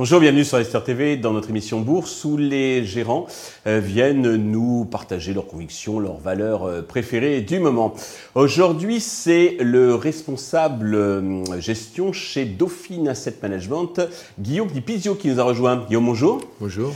Bonjour, bienvenue sur Esther TV dans notre émission Bourse où les gérants euh, viennent nous partager leurs convictions, leurs valeurs euh, préférées du moment. Aujourd'hui, c'est le responsable euh, gestion chez Dauphine Asset Management, Guillaume Dipizio, qui nous a rejoint. Guillaume, bonjour. Bonjour.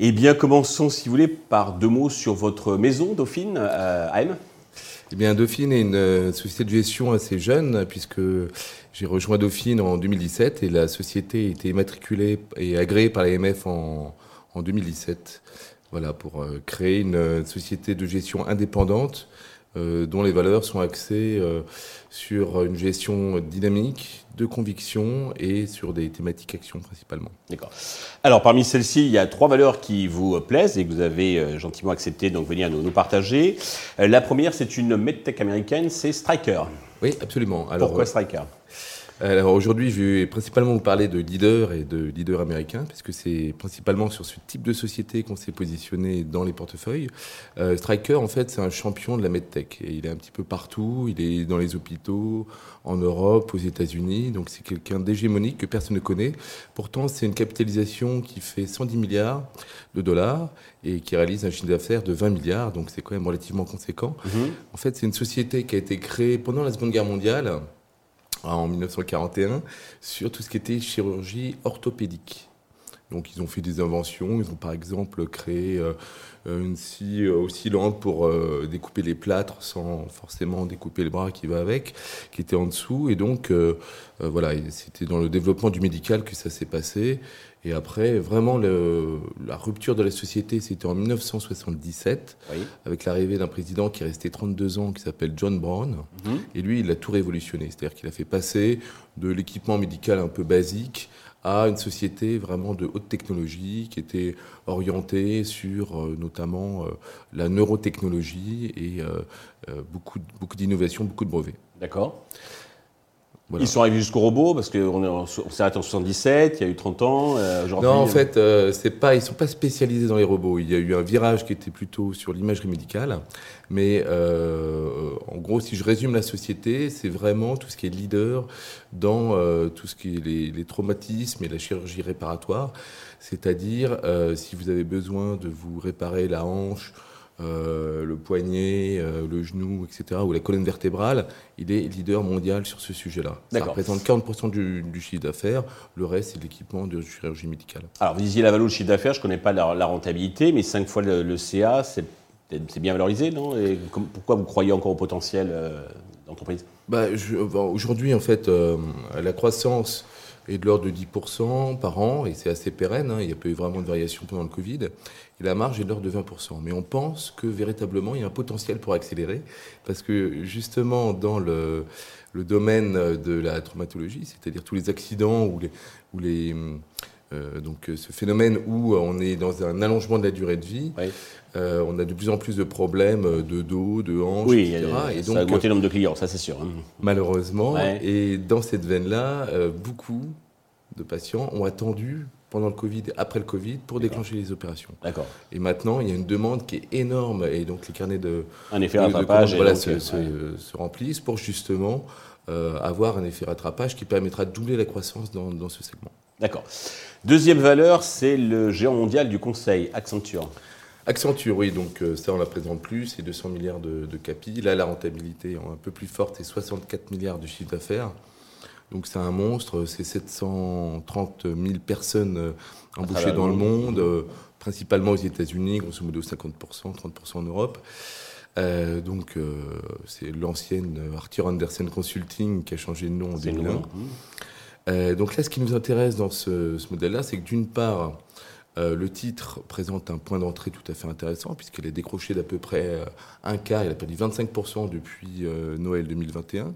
Eh bien, commençons, si vous voulez, par deux mots sur votre maison Dauphine AM. Eh bien, Dauphine est une société de gestion assez jeune, puisque j'ai rejoint Dauphine en 2017 et la société a été immatriculée et agréée par l'AMF en, en 2017. Voilà, pour euh, créer une euh, société de gestion indépendante euh, dont les valeurs sont axées euh, sur une gestion dynamique, de conviction et sur des thématiques actions principalement. D'accord. Alors parmi celles-ci, il y a trois valeurs qui vous plaisent et que vous avez gentiment accepté donc venir nous, nous partager. la première, c'est une medtech américaine, c'est Striker. Oui, absolument. Alors, Pourquoi Striker? Alors aujourd'hui, je vais principalement vous parler de leaders et de leaders américains, puisque c'est principalement sur ce type de société qu'on s'est positionné dans les portefeuilles. Euh, Striker, en fait, c'est un champion de la medtech. Et il est un petit peu partout. Il est dans les hôpitaux, en Europe, aux États-Unis. Donc c'est quelqu'un d'hégémonique que personne ne connaît. Pourtant, c'est une capitalisation qui fait 110 milliards de dollars et qui réalise un chiffre d'affaires de 20 milliards. Donc c'est quand même relativement conséquent. Mm-hmm. En fait, c'est une société qui a été créée pendant la Seconde Guerre mondiale en 1941 sur tout ce qui était chirurgie orthopédique. Donc ils ont fait des inventions, ils ont par exemple créé euh, une scie oscillante pour euh, découper les plâtres sans forcément découper le bras qui va avec, qui était en dessous. Et donc euh, voilà, c'était dans le développement du médical que ça s'est passé. Et après, vraiment, le, la rupture de la société, c'était en 1977, avec l'arrivée d'un président qui est resté 32 ans, qui s'appelle John Brown. Mhm. Et lui, il a tout révolutionné. C'est-à-dire qu'il a fait passer de l'équipement médical un peu basique à une société vraiment de haute technologie qui était orientée sur euh, notamment euh, la neurotechnologie et euh, beaucoup, beaucoup d'innovations, beaucoup de brevets. D'accord. Ils sont arrivés jusqu'au robot parce qu'on s'est arrêté en 77, il y a eu 30 ans. Euh, non, en fait, euh, c'est pas, ils sont pas spécialisés dans les robots. Il y a eu un virage qui était plutôt sur l'imagerie médicale, mais euh, en gros, si je résume la société, c'est vraiment tout ce qui est leader dans euh, tout ce qui est les, les, traumatismes et la chirurgie réparatoire. C'est-à-dire, euh, si vous avez besoin de vous réparer la hanche euh, le poignet, euh, le genou, etc., ou la colonne vertébrale, il est leader mondial sur ce sujet-là. Ça représente 40% du, chiffre d'affaires, le reste c'est l'équipement de chirurgie médicale. Alors vous disiez la valeur du chiffre d'affaires, je ne connais pas la, rentabilité, mais 5 fois le, CA, c'est bien valorisé, non? Et pourquoi vous croyez encore au potentiel euh, d'entreprise? Bah, Aujourd'hui, en fait, la croissance est de l'ordre de 10% par an, et c'est assez pérenne, hein, il n'y a pas eu vraiment de variation pendant le Covid, et la marge est de l'ordre de 20%. Mais on pense que véritablement, il y a un potentiel pour accélérer, parce que justement, dans le, domaine de la traumatologie, c'est-à-dire tous les accidents. Ou les euh, donc ce phénomène où on est dans un allongement de la durée de vie, euh, on a de plus en plus de problèmes de dos, de hanches, oui, etc. et donc, ça a augmenté le nombre de clients, ça c'est sûr. Hein. Malheureusement, et dans cette veine-là, euh, beaucoup de patients ont attendu pendant le Covid, après le Covid, pour déclencher les opérations. D'accord. Et maintenant, il y a une demande qui est énorme, et donc les carnets de, un effet rattrapage voilà, se, se, remplissent pour justement euh, avoir un effet rattrapage qui permettra de doubler la croissance dans, dans ce segment. D'accord. Deuxième valeur, c'est le géant mondial du conseil, Accenture. Accenture, oui, donc euh, ça on la présente plus, c'est 200 milliards de, de capi. Là, la rentabilité est un peu plus forte, c'est 64 milliards de chiffre d'affaires. Donc c'est un monstre, c'est 730 000 personnes euh, embauchées dans le monde, euh, principalement aux États-Unis, grosso modo 50%, 30% en Europe. Euh, donc c'est l'ancienne Arthur Andersen Consulting qui a changé de nom en 2001. Euh, donc là, ce qui nous intéresse dans ce, modèle-là, c'est que d'une part, le titre présente un point d'entrée tout à fait intéressant, puisqu'elle est décroché d'à peu près un quart, elle a perdu 25% depuis Noël 2021.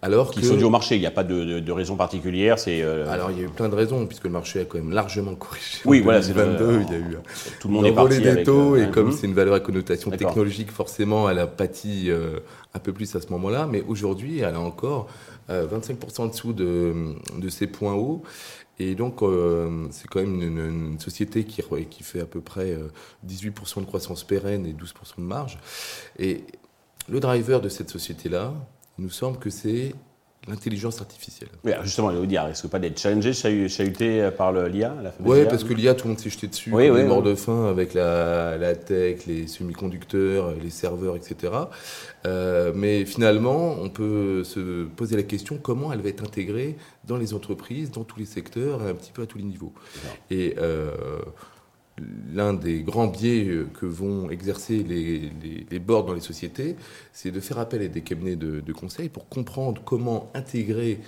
Alors qui sont dus au marché. Il n'y a pas de, raison particulière. C'est euh, alors il y a eu plein de raisons puisque le marché a quand même largement corrigé. Oui, voilà, c'est 22. il y a eu tout le monde est parti des taux et comme c'est une valeur à connotation technologique, forcément, elle a pâti euh, un peu plus à ce moment-là. Mais aujourd'hui, elle a encore 25% en dessous de, de ces points hauts. Et donc, c'est quand même une, société qui, qui fait à peu près 18% de croissance pérenne et 12% de marge. Et le driver de cette société-là, il nous semble que c'est l'intelligence artificielle. Oui, justement, je vous dire, est-ce que pas d'être challengé, chahuté par l'IA Oui, parce que l'IA, tout le monde s'est jeté dessus, oui, oui, est mort de faim avec la, tech, les semi-conducteurs, les serveurs, etc. Euh, mais finalement, on peut se poser la question comment elle va être intégrée dans les entreprises, dans tous les secteurs, un petit peu à tous les niveaux. Et euh, l'un des grands biais euh, que vont exercer les, les, boards dans les sociétés, c'est de faire appel à des cabinets de, conseil pour comprendre comment intégrer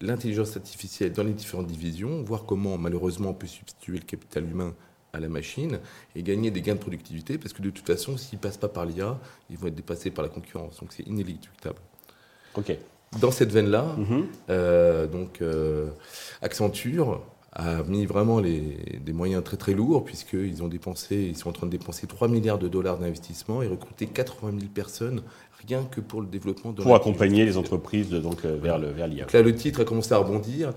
l'intelligence artificielle dans les différentes divisions, voir comment malheureusement on peut substituer le capital humain à la machine et gagner des gains de productivité, parce que de toute façon, s'ils ne passent pas par l'IA, ils vont être dépassés par la concurrence. Donc c'est inéluctable. Ok. Dans cette veine-là, mm-hmm. euh, donc euh, Accenture a mis vraiment les, des moyens très très lourds puisqu'ils ont dépensé, ils sont en train de dépenser 3 milliards de dollars d'investissement et recruter 80 000 personnes rien que pour le développement de Pour accompagner les entreprises donc, euh, vers, l'IA. Là, le titre a commencé à rebondir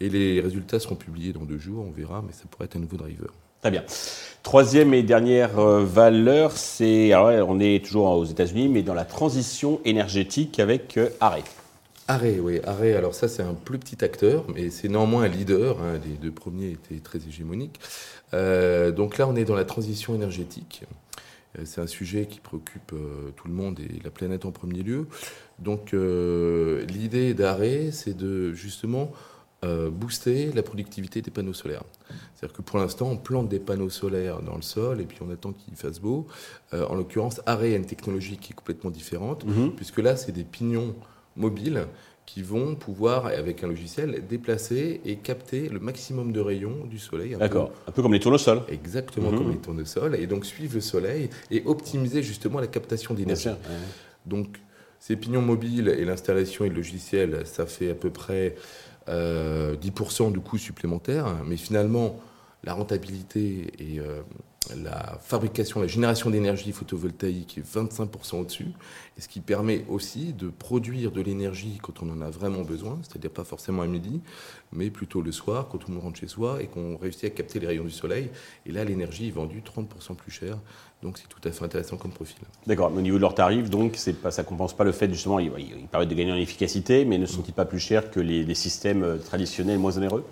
et les résultats seront publiés dans deux jours, on verra, mais ça pourrait être un nouveau driver. Très bien. Troisième et dernière euh, valeur, c'est, on est toujours aux États-Unis, mais dans la transition énergétique avec euh, Arrêt. Oui, Arrêt. Alors ça, c'est un plus petit acteur, mais c'est néanmoins un leader. Hein. les deux premiers étaient très hégémoniques. Euh, donc là, on est dans la transition énergétique. Euh, c'est un sujet qui préoccupe euh, tout le monde et la planète en premier lieu. Donc l'idée d'Arrêt, c'est de justement booster la productivité des panneaux solaires. C'est-à-dire que pour l'instant, on plante des panneaux solaires dans le sol et puis on attend qu'il fasse beau. en l'occurrence, Arrêt a une technologie qui est complètement différente, mm-hmm. puisque là, c'est des pignons mobiles qui vont pouvoir, avec un logiciel, déplacer et capter le maximum de rayons du soleil. D'accord, un peu comme les tournesols. Exactement comme mhm. les tournesols, et donc suivre le soleil et optimiser justement la captation d'énergie. Donc ces pignons mobiles et l'installation et le logiciel, ça fait à peu près 10% euh, de coûts supplémentaires, mais finalement, la rentabilité et euh, la fabrication, la génération d'énergie photovoltaïque est 25% au-dessus, et ce qui permet aussi de produire de l'énergie quand on en a vraiment besoin, c'est-à-dire pas forcément à midi, mais plutôt le soir, quand monde rentre chez soi et qu'on réussit à capter les rayons du soleil. Et là, l'énergie est vendue 30% plus cher, donc c'est tout à fait intéressant comme profil. D'accord, au niveau de leurs tarifs, donc pas, ça ne compense pas le fait justement, ils, permettent de gagner en efficacité, mais ne sont-ils pas plus chers que les, les systèmes traditionnels moins onéreux?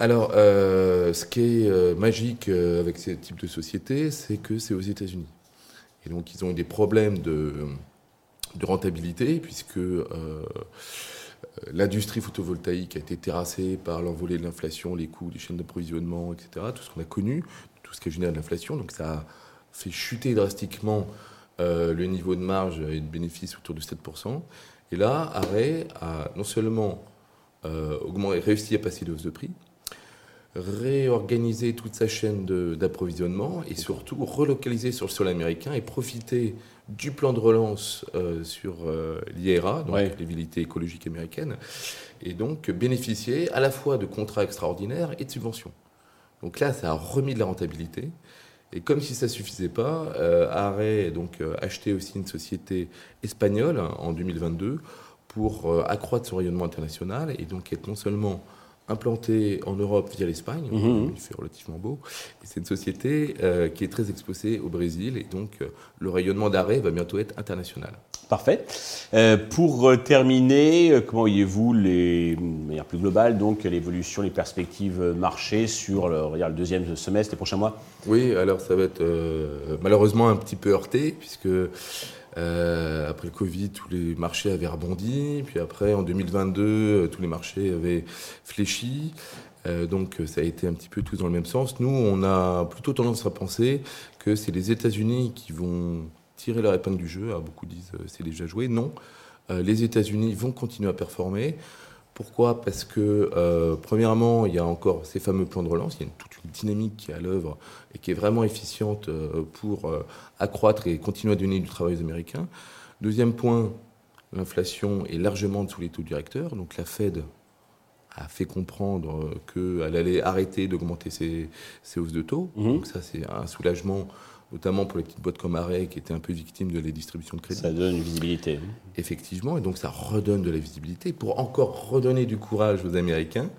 Alors, euh, ce qui est euh, magique euh, avec ce type de société, c'est que c'est aux États-Unis. Et donc, ils ont eu des problèmes de, rentabilité, puisque l'industrie photovoltaïque a été terrassée par l'envolée de l'inflation, les coûts, les chaînes d'approvisionnement, etc. Tout ce qu'on a connu, tout ce qui génère de l'inflation. Donc, ça a fait chuter drastiquement le niveau de marge et de bénéfice autour de 7%. Et là, Arrêt a non seulement réussi à passer de hausse de prix, réorganiser toute sa chaîne d'approvisionnement et surtout relocaliser sur le sol américain et profiter du plan de relance euh, sur euh, l'IRA, donc ouais. écologique américaine, et donc bénéficier à la fois de contrats extraordinaires et de subventions. Donc là, ça a remis de la rentabilité. Et comme si ça suffisait pas, euh, Arrêt donc euh, acheté aussi une société espagnole en 2022 pour accroître son rayonnement international et donc être non seulement implanté en Europe via l'Espagne, mhm. il fait relativement beau, et c'est une société euh, qui est très exposée au Brésil, et donc euh, le rayonnement d'arrêt va bientôt être international. Parfait. Euh, pour terminer, comment voyez-vous, les, de manière plus globale, donc l'évolution, les perspectives marché sur le, le deuxième semestre, les prochains mois? Oui, alors ça va être malheureusement un petit peu heurté, puisque euh, après le Covid, tous les marchés avaient rebondi. Puis après, en 2022, euh, tous les marchés avaient fléchi. Euh, donc ça a été un petit peu tous dans le même sens. Nous, on a plutôt tendance à penser que c'est les États-Unis qui vont tirer leur épingle du jeu. Ah, beaucoup disent c'est déjà joué. Non, les États-Unis vont continuer à performer. Pourquoi? Parce que, euh, premièrement, il y a encore ces fameux plans de relance, il y a toute une dynamique qui est à l'œuvre et qui est vraiment efficiente euh, pour euh, accroître et continuer à donner du travail aux Américains. Deuxième point, L'inflation est largement sous les taux directeurs. Donc la Fed a fait comprendre qu'elle allait arrêter d'augmenter ses, hausses de taux. Mhm. Donc ça, c'est un soulagement, notamment pour les petites boîtes comme Arrêt, qui étaient un peu victimes de la distribution de crédit. Ça donne une visibilité. Effectivement, et donc ça redonne de la visibilité. Pour encore redonner du courage aux Américains,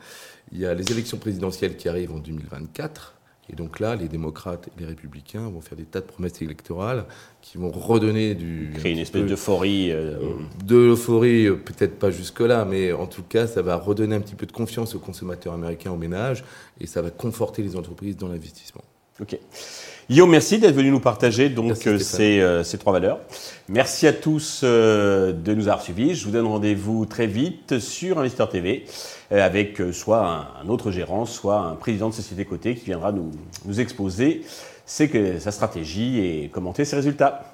il y a les élections présidentielles qui arrivent en 2024. Et donc là, les démocrates et les républicains vont faire des tas de promesses électorales qui vont redonner du... Créer une espèce d'euphorie. Euh, de l'euphorie, euh, peut-être pas jusque-là, mais en tout cas, ça va redonner un petit peu de confiance aux consommateurs américains, aux ménages, et ça va conforter les entreprises dans l'investissement. Ok. Yo, merci d'être venu nous partager donc euh, ces, ces, trois valeurs. Merci à tous de nous avoir suivis. Je vous donne rendez-vous très vite sur Investeur TV. Euh, avec euh, soit un, autre gérant, soit un président de société cotée qui viendra nous, nous exposer sa stratégie et commenter ses résultats.